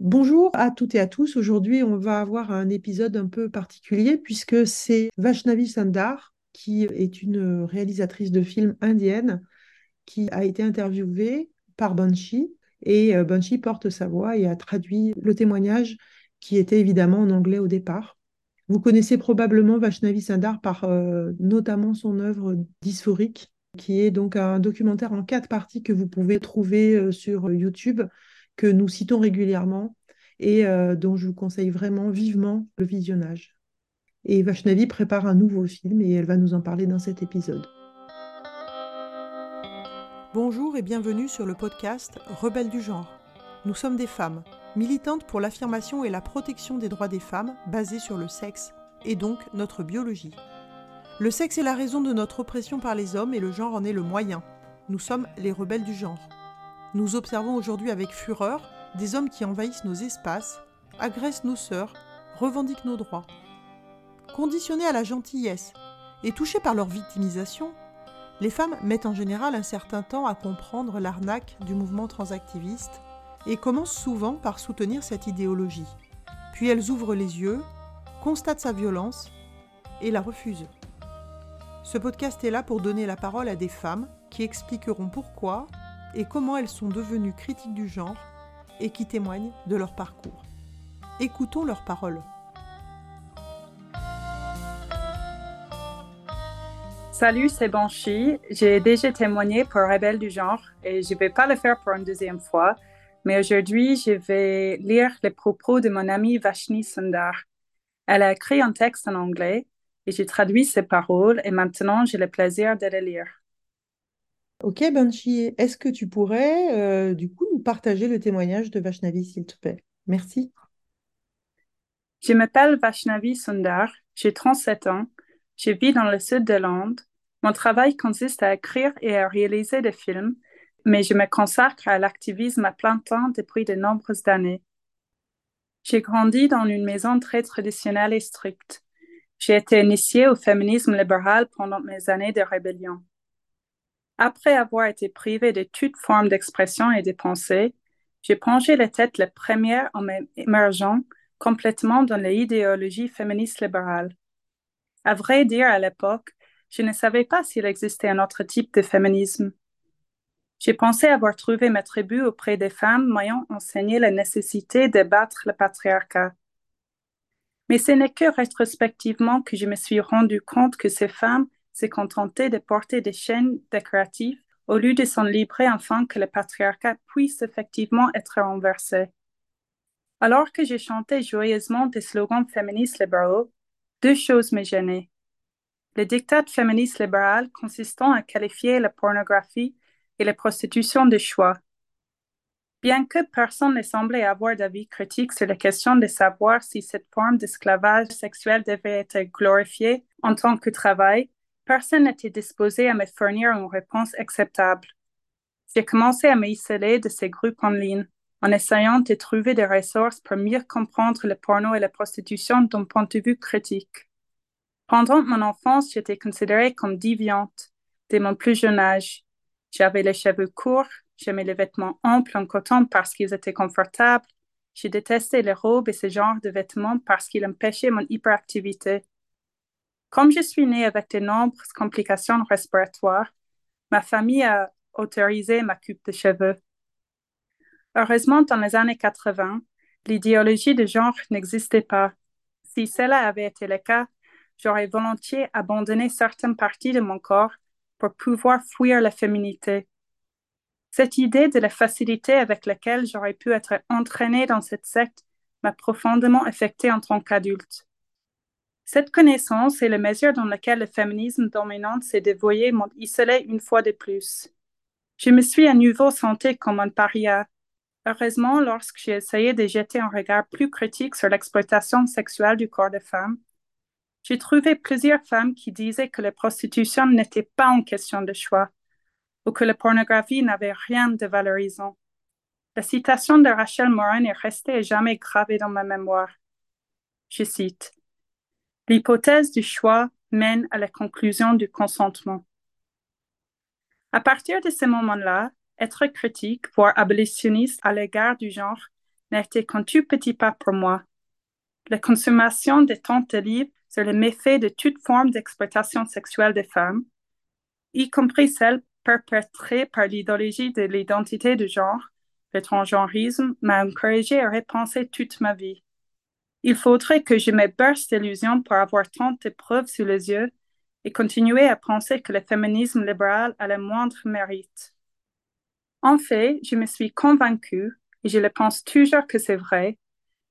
Bonjour à toutes et à tous. Aujourd'hui, on va avoir un épisode un peu particulier puisque c'est Vaishnavi Sandar, qui est une réalisatrice de films indienne, qui a été interviewée par Banshee. Et euh, Banshee porte sa voix et a traduit le témoignage qui était évidemment en anglais au départ. Vous connaissez probablement Vaishnavi Sandar par euh, notamment son œuvre dysphorique, qui est donc un documentaire en quatre parties que vous pouvez trouver euh, sur YouTube que nous citons régulièrement et euh, dont je vous conseille vraiment vivement le visionnage. Et Vaishnavi prépare un nouveau film et elle va nous en parler dans cet épisode. Bonjour et bienvenue sur le podcast Rebelles du genre. Nous sommes des femmes, militantes pour l'affirmation et la protection des droits des femmes basés sur le sexe et donc notre biologie. Le sexe est la raison de notre oppression par les hommes et le genre en est le moyen. Nous sommes les rebelles du genre. Nous observons aujourd'hui avec fureur des hommes qui envahissent nos espaces, agressent nos sœurs, revendiquent nos droits. Conditionnés à la gentillesse et touchés par leur victimisation, les femmes mettent en général un certain temps à comprendre l'arnaque du mouvement transactiviste et commencent souvent par soutenir cette idéologie. Puis elles ouvrent les yeux, constatent sa violence et la refusent. Ce podcast est là pour donner la parole à des femmes qui expliqueront pourquoi et comment elles sont devenues critiques du genre et qui témoignent de leur parcours. Écoutons leurs paroles. Salut, c'est Banshee. J'ai déjà témoigné pour Rebelle du genre et je ne vais pas le faire pour une deuxième fois, mais aujourd'hui, je vais lire les propos de mon amie Vashni Sundar. Elle a écrit un texte en anglais et j'ai traduit ses paroles et maintenant j'ai le plaisir de le lire. Ok, Banshee, est-ce que tu pourrais euh, du coup nous partager le témoignage de Vaishnavi, s'il te plaît? Merci. Je m'appelle Vaishnavi Sundar, j'ai 37 ans, je vis dans le sud de Londres. Mon travail consiste à écrire et à réaliser des films, mais je me consacre à l'activisme à plein temps depuis de nombreuses années. J'ai grandi dans une maison très traditionnelle et stricte. J'ai été initiée au féminisme libéral pendant mes années de rébellion. Après avoir été privée de toute forme d'expression et de pensée, j'ai plongé la tête la première en m'émergeant complètement dans l'idéologie féministe libérale. À vrai dire, à l'époque, je ne savais pas s'il existait un autre type de féminisme. J'ai pensé avoir trouvé ma tribu auprès des femmes m'ayant enseigné la nécessité de battre le patriarcat. Mais ce n'est que rétrospectivement que je me suis rendu compte que ces femmes s'est contenté de porter des chaînes décoratives au lieu de s'en livrer afin que le patriarcat puisse effectivement être renversé. Alors que j'ai chanté joyeusement des slogans féministes libéraux, deux choses me gênaient. Le dictat féministe libéral consistant à qualifier la pornographie et la prostitution de choix. Bien que personne ne semblait avoir d'avis critique sur la question de savoir si cette forme d'esclavage sexuel devait être glorifiée en tant que travail, Personne n'était disposé à me fournir une réponse acceptable. J'ai commencé à m'isoler de ces groupes en ligne, en essayant de trouver des ressources pour mieux comprendre le porno et la prostitution d'un point de vue critique. Pendant mon enfance, j'étais considérée comme déviante dès mon plus jeune âge. J'avais les cheveux courts, j'aimais les vêtements amples en coton parce qu'ils étaient confortables. J'ai détesté les robes et ce genre de vêtements parce qu'ils empêchaient mon hyperactivité. Comme je suis née avec de nombreuses complications respiratoires, ma famille a autorisé ma coupe de cheveux. Heureusement, dans les années 80, l'idéologie de genre n'existait pas. Si cela avait été le cas, j'aurais volontiers abandonné certaines parties de mon corps pour pouvoir fuir la féminité. Cette idée de la facilité avec laquelle j'aurais pu être entraînée dans cette secte m'a profondément affectée en tant qu'adulte. Cette connaissance est la mesure dans laquelle le féminisme dominant s'est dévoyé m'ont isolé une fois de plus. Je me suis à nouveau sentie comme un paria. Heureusement, lorsque j'ai essayé de jeter un regard plus critique sur l'exploitation sexuelle du corps des femmes, j'ai trouvé plusieurs femmes qui disaient que la prostitution n'était pas une question de choix ou que la pornographie n'avait rien de valorisant. La citation de Rachel Morin est restée et jamais gravée dans ma mémoire. Je cite L'hypothèse du choix mène à la conclusion du consentement. À partir de ce moment-là, être critique, voire abolitionniste à l'égard du genre, n'était qu'un tout petit pas pour moi. La consommation des temps de livres sur les méfaits de toute forme d'exploitation sexuelle des femmes, y compris celles perpétrées par l'idéologie de l'identité de genre, le transgenrisme, m'a encouragé à repenser toute ma vie. Il faudrait que je me burste d'illusions pour avoir tant de preuves sous les yeux et continuer à penser que le féminisme libéral a le moindre mérite. En fait, je me suis convaincue, et je le pense toujours que c'est vrai,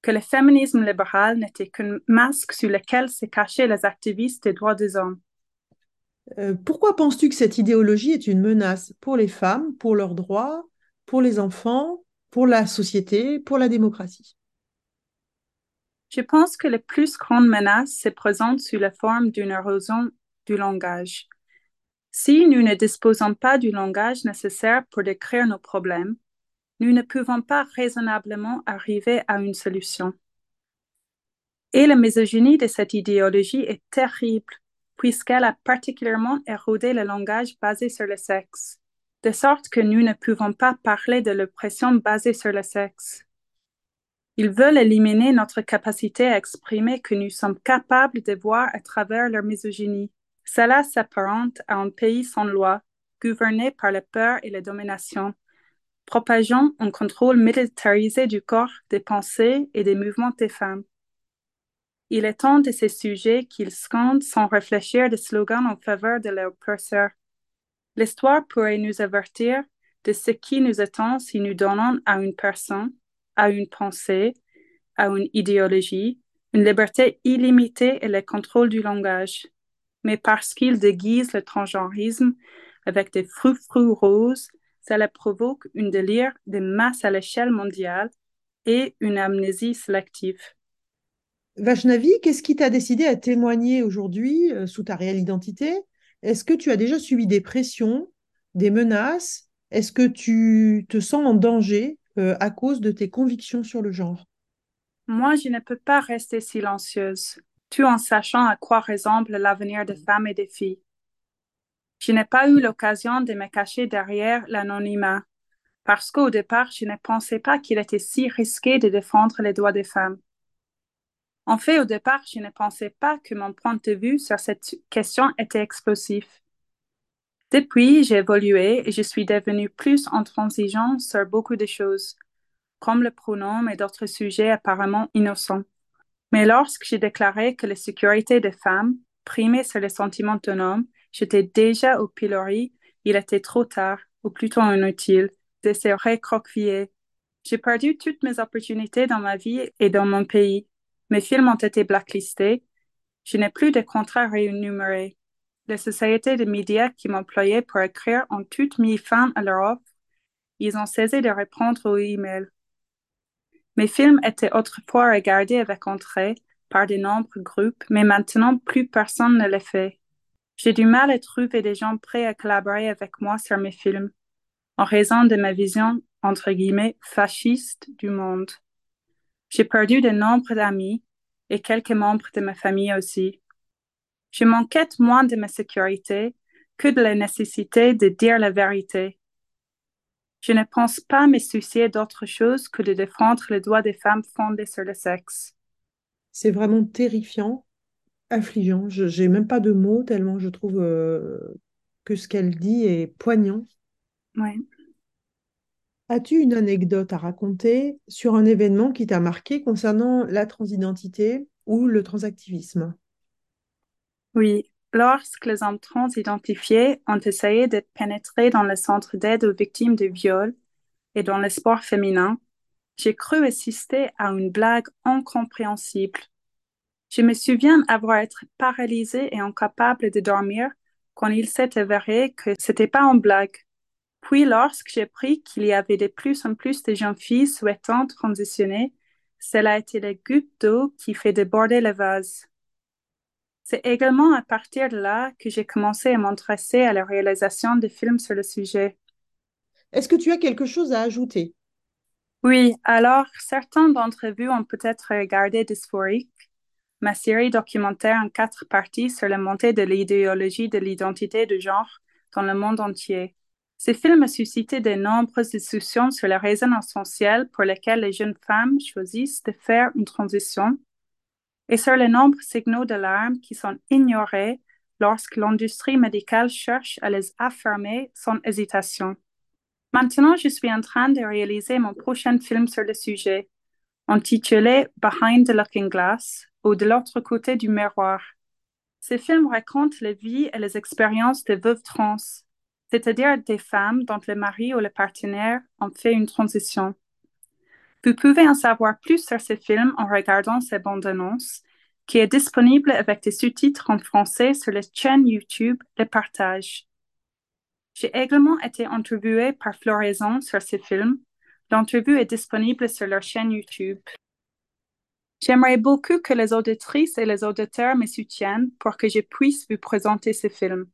que le féminisme libéral n'était qu'un masque sous lequel se cachaient les activistes des droits des hommes. Euh, pourquoi penses-tu que cette idéologie est une menace pour les femmes, pour leurs droits, pour les enfants, pour la société, pour la démocratie? Je pense que la plus grande menace se présente sous la forme d'une érosion du langage. Si nous ne disposons pas du langage nécessaire pour décrire nos problèmes, nous ne pouvons pas raisonnablement arriver à une solution. Et la misogynie de cette idéologie est terrible, puisqu'elle a particulièrement érodé le langage basé sur le sexe, de sorte que nous ne pouvons pas parler de l'oppression basée sur le sexe. Ils veulent éliminer notre capacité à exprimer que nous sommes capables de voir à travers leur misogynie. Cela s'apparente à un pays sans loi, gouverné par la peur et la domination, propageant un contrôle militarisé du corps, des pensées et des mouvements des femmes. Il est temps de ces sujets qu'ils scandent sans réfléchir des slogans en faveur de l'oppresseur. L'histoire pourrait nous avertir de ce qui nous attend si nous donnons à une personne, à une pensée, à une idéologie, une liberté illimitée et le contrôle du langage. Mais parce qu'il déguise le transgenrisme avec des frou-frous roses, cela provoque une délire de masse à l'échelle mondiale et une amnésie sélective. Vaishnavi, qu'est-ce qui t'a décidé à témoigner aujourd'hui euh, sous ta réelle identité? Est-ce que tu as déjà subi des pressions, des menaces? Est-ce que tu te sens en danger? Euh, à cause de tes convictions sur le genre Moi, je ne peux pas rester silencieuse tout en sachant à quoi ressemble l'avenir des femmes et des filles. Je n'ai pas eu l'occasion de me cacher derrière l'anonymat, parce qu'au départ, je ne pensais pas qu'il était si risqué de défendre les droits des femmes. En fait, au départ, je ne pensais pas que mon point de vue sur cette question était explosif. Depuis, j'ai évolué et je suis devenue plus intransigeante sur beaucoup de choses, comme le pronom et d'autres sujets apparemment innocents. Mais lorsque j'ai déclaré que la sécurité des femmes primait sur les sentiments d'un homme, j'étais déjà au pilori, il était trop tard, ou plutôt inutile, de se recroqueviller. J'ai perdu toutes mes opportunités dans ma vie et dans mon pays. Mes films ont été blacklistés. Je n'ai plus de contrats rémunérés. Les sociétés de médias qui m'employaient pour écrire ont toutes mis fin à leur offre. Ils ont cessé de répondre aux emails. Mes films étaient autrefois regardés avec entrée par de nombreux groupes, mais maintenant plus personne ne les fait. J'ai du mal à trouver des gens prêts à collaborer avec moi sur mes films, en raison de ma vision, entre guillemets, fasciste du monde. J'ai perdu de nombreux amis et quelques membres de ma famille aussi. Je m'inquiète moins de ma sécurité que de la nécessité de dire la vérité je ne pense pas me soucier d'autre chose que de défendre les droits des femmes fondés sur le sexe. C'est vraiment terrifiant, affligeant. Je n'ai même pas de mots tellement je trouve euh, que ce qu'elle dit est poignant. Oui. As-tu une anecdote à raconter sur un événement qui t'a marqué concernant la transidentité ou le transactivisme? Oui, Lorsque les trans identifiés ont essayé de pénétrer dans le centre d'aide aux victimes de viol et dans le sport féminin, j'ai cru assister à une blague incompréhensible. Je me souviens avoir été paralysée et incapable de dormir quand il s'est avéré que c'était pas une blague. Puis lorsque j'ai appris qu'il y avait de plus en plus de jeunes filles souhaitant transitionner, cela a été la goutte d'eau qui fait déborder le vase. C'est également à partir de là que j'ai commencé à m'intéresser à la réalisation de films sur le sujet. Est-ce que tu as quelque chose à ajouter? Oui, alors certains d'entre vous ont peut-être regardé Dysphoric, ma série documentaire en quatre parties sur la montée de l'idéologie de l'identité de genre dans le monde entier. Ce film a suscité de nombreuses discussions sur les raisons essentielles pour lesquelles les jeunes femmes choisissent de faire une transition et sur les nombreux signaux d'alarme qui sont ignorés lorsque l'industrie médicale cherche à les affirmer sans hésitation. Maintenant, je suis en train de réaliser mon prochain film sur le sujet, intitulé Behind the Looking Glass ou De l'autre côté du miroir. Ce film raconte les vies et les expériences des veuves trans, c'est-à-dire des femmes dont le mari ou le partenaire ont fait une transition. Vous pouvez en savoir plus sur ce film en regardant ses bandes annonces, qui est disponible avec des sous-titres en français sur la chaîne YouTube Le Partage. J'ai également été interviewée par Floraison sur ce film. L'entrevue est disponible sur leur chaîne YouTube. J'aimerais beaucoup que les auditrices et les auditeurs me soutiennent pour que je puisse vous présenter ce film.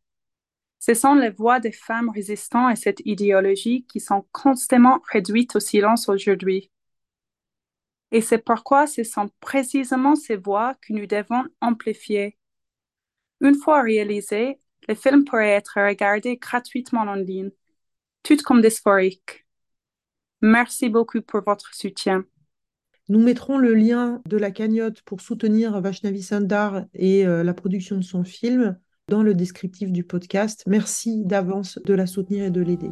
Ce sont les voix des femmes résistant à cette idéologie qui sont constamment réduites au silence aujourd'hui. Et c'est pourquoi ce sont précisément ces voix que nous devons amplifier. Une fois réalisé, le film pourrait être regardé gratuitement en ligne, tout comme dysphorique. Merci beaucoup pour votre soutien. Nous mettrons le lien de la cagnotte pour soutenir Vaishnavi Sundar et euh, la production de son film dans le descriptif du podcast. Merci d'avance de la soutenir et de l'aider.